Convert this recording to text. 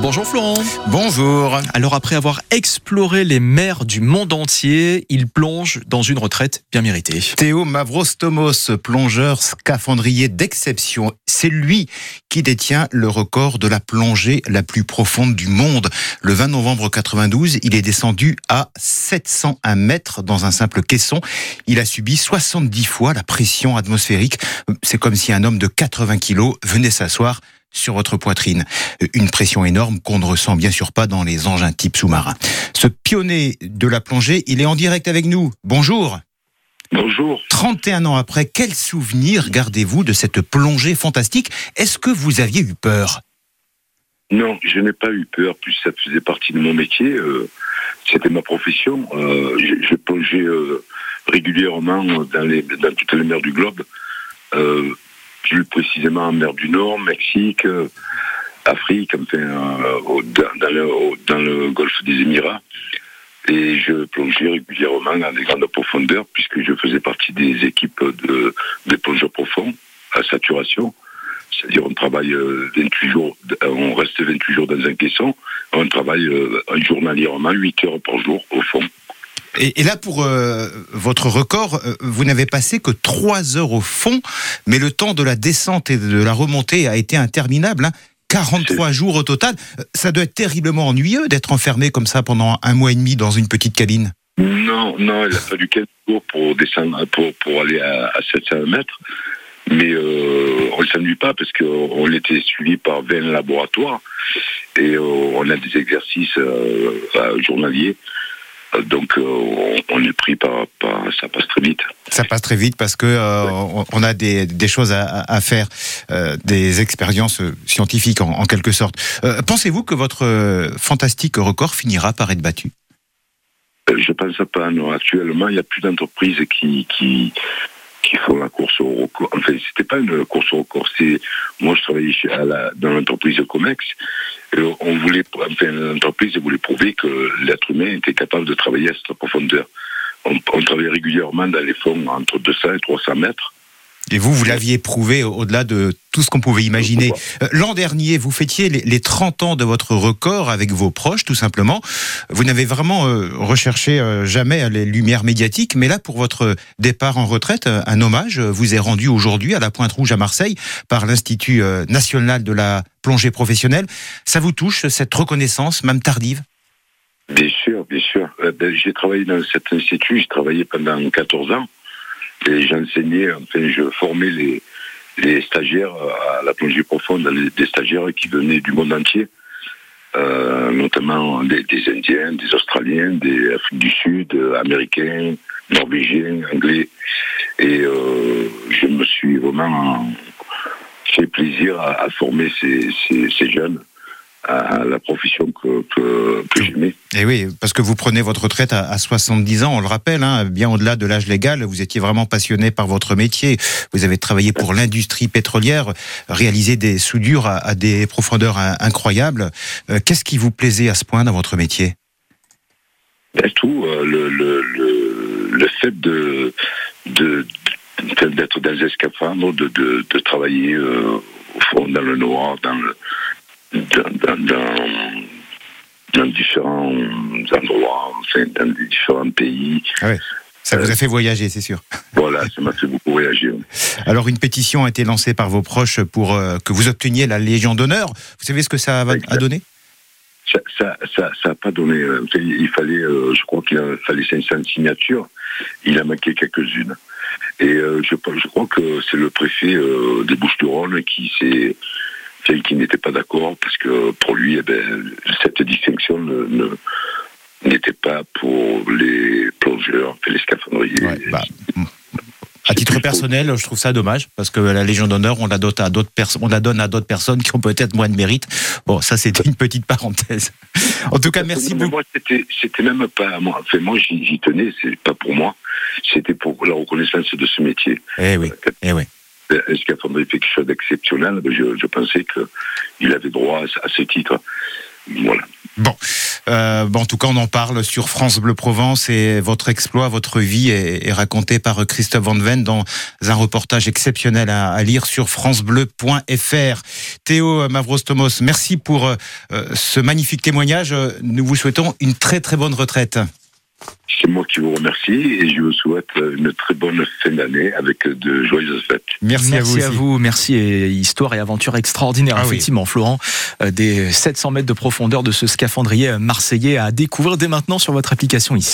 Bonjour Florent. Bonjour. Alors après avoir exploré les mers du monde entier, il plonge dans une retraite bien méritée. Théo Mavrostomos, plongeur scaphandrier d'exception, c'est lui qui détient le record de la plongée la plus profonde du monde. Le 20 novembre 92, il est descendu à 701 mètres dans un simple caisson. Il a subi 70 fois la pression atmosphérique. C'est comme si un homme de 80 kilos venait s'asseoir sur votre poitrine. Une pression énorme qu'on ne ressent bien sûr pas dans les engins type sous-marin. Ce pionnier de la plongée, il est en direct avec nous. Bonjour. Bonjour. 31 ans après, quel souvenir gardez-vous de cette plongée fantastique? Est-ce que vous aviez eu peur? Non, je n'ai pas eu peur, puis ça faisait partie de mon métier. Euh, C'était ma profession. Euh, je, je plongeais euh, régulièrement dans, les, dans toutes les mers du globe. Euh, plus précisément en mer du Nord, Mexique, euh, Afrique, enfin, euh, dans, dans le, dans golfe des Émirats. Et je plongeais régulièrement à des grandes profondeurs, puisque je faisais partie des équipes de, plongeurs profonds à saturation. C'est-à-dire on travaille euh, 28 jours, on reste 28 jours dans un caisson, on travaille euh, journalièrement 8 heures par jour au fond. Et, et là, pour euh, votre record, euh, vous n'avez passé que 3 heures au fond, mais le temps de la descente et de la remontée a été interminable. hein. 43 jours au total. Euh, Ça doit être terriblement ennuyeux d'être enfermé comme ça pendant un mois et demi dans une petite cabine. Non, non, il a fallu quelques jours pour descendre, pour, pour aller à, à 700 mètres. Mais euh, on ne s'ennuie pas parce qu'on était suivi par 20 laboratoires et euh, on a des exercices euh, journaliers. Donc euh, on, on est pris par, par... Ça passe très vite. Ça passe très vite parce que euh, on- on a des, des choses à, faire, euh, des expériences scientifiques en, en quelque sorte. Euh, Pensez-vous que votre fantastique record finira par être battu? Je pense pas. Non. Actuellement, il n'y a plus d'entreprises qui, qui, qui font la course au record. Enfin, c'était pas une course au record. C'est moi, je travaillais chez, à la, dans l'entreprise Comex. On voulait, enfin, l'entreprise voulait prouver que l'être humain était capable de travailler à cette profondeur. On, on travaillait régulièrement dans les fonds entre 200 et 300 mètres. Et vous, vous l'aviez prouvé au- au-delà de tout ce qu'on pouvait imaginer. Euh, L'an dernier, vous fêtiez les, les 30 ans de votre record avec vos proches, tout simplement. Vous n'avez vraiment euh, recherché euh, jamais les lumières médiatiques, mais là, pour votre départ en retraite, un hommage vous est rendu aujourd'hui à la Pointe Rouge à Marseille par l'Institut national de la plongée professionnelle. Ça vous touche, cette reconnaissance, même tardive? Bien sûr, bien sûr. Ben, j'ai travaillé dans cet institut, j'ai travaillé pendant 14 ans j'enseignais, enfin, je formais les, les stagiaires à la plongée profonde, des stagiaires qui venaient du monde entier, euh, notamment des, Indiens, des Australiens, des Afrique du Sud, euh, Américains, Norvégiens, Anglais. Et euh, je me suis vraiment fait plaisir à, former ces, ces jeunes à la profession que, que, que j'aimais. Et oui, parce que vous prenez votre retraite à, à 70 ans, on le rappelle, hein, bien au-delà de l'âge légal. Vous étiez vraiment passionné par votre métier. Vous avez travaillé pour l'industrie pétrolière, réalisé des soudures à, à des profondeurs in- incroyables. Euh, Qu'est-ce qui vous plaisait à ce point dans votre métier? Ben, tout, euh, le, le, le, le fait de d'être dans un scaphandre, de, de, de travailler euh, au fond dans le noir, dans le dans, dans, dans, dans différents endroits, enfin, dans des différents pays. Ça vous a fait voyager, c'est sûr. Voilà, ça m'a fait beaucoup voyager. Alors une pétition a été lancée par vos proches pour euh, que vous obteniez la Légion d'honneur. Vous savez ce que ça va- a donné? Ça ça, ça, ça a pas donné. euh, il fallait, euh, je crois qu'il fallait 500 signatures. Il a manqué quelques-unes. Et euh, je, je crois que c'est le préfet euh, des Bouches-du-Rhône qui s'est enfin, qui n'était pas d'accord parce que pour lui, eh ben, cette distinction ne- n'était pas pour les plongeurs, enfin, les scaphandriers. Ouais, bah, À titre personnel, je trouve ça dommage parce que la Légion d'honneur, on la donne à d'autres personnes, on la donne à d'autres personnes qui ont peut-être moins de mérite. Bon, ça c'est une petite parenthèse. En tout cas, merci beaucoup. Moi, c'était, c'était même pas moi. Enfin, moi, j'y, j'y tenais. C'est pas pour moi. C'était pour la reconnaissance de ce métier. Eh oui, eh oui. Est-ce qu'Affandré fait quelque chose d'exceptionnel? Je, je pensais qu'il avait droit à, ce- titre. Voilà. Bon, euh, bon, en tout cas, on en parle sur France Bleu Provence et votre exploit, votre vie est, est racontée par Christophe Van Ven dans un reportage exceptionnel à, à lire sur francebleu.fr. Théo Mavrostomos, merci pour euh, ce magnifique témoignage. Nous vous souhaitons une très très bonne retraite. C'est moi qui vous remercie et je vous souhaite une très bonne fin d'année avec de joyeuses fêtes. Merci, merci à vous. À vous. Merci et histoire et aventure extraordinaire, ah effectivement, oui. Florent. Des 700 mètres de profondeur de ce scaphandrier marseillais à découvrir dès maintenant sur votre application ici.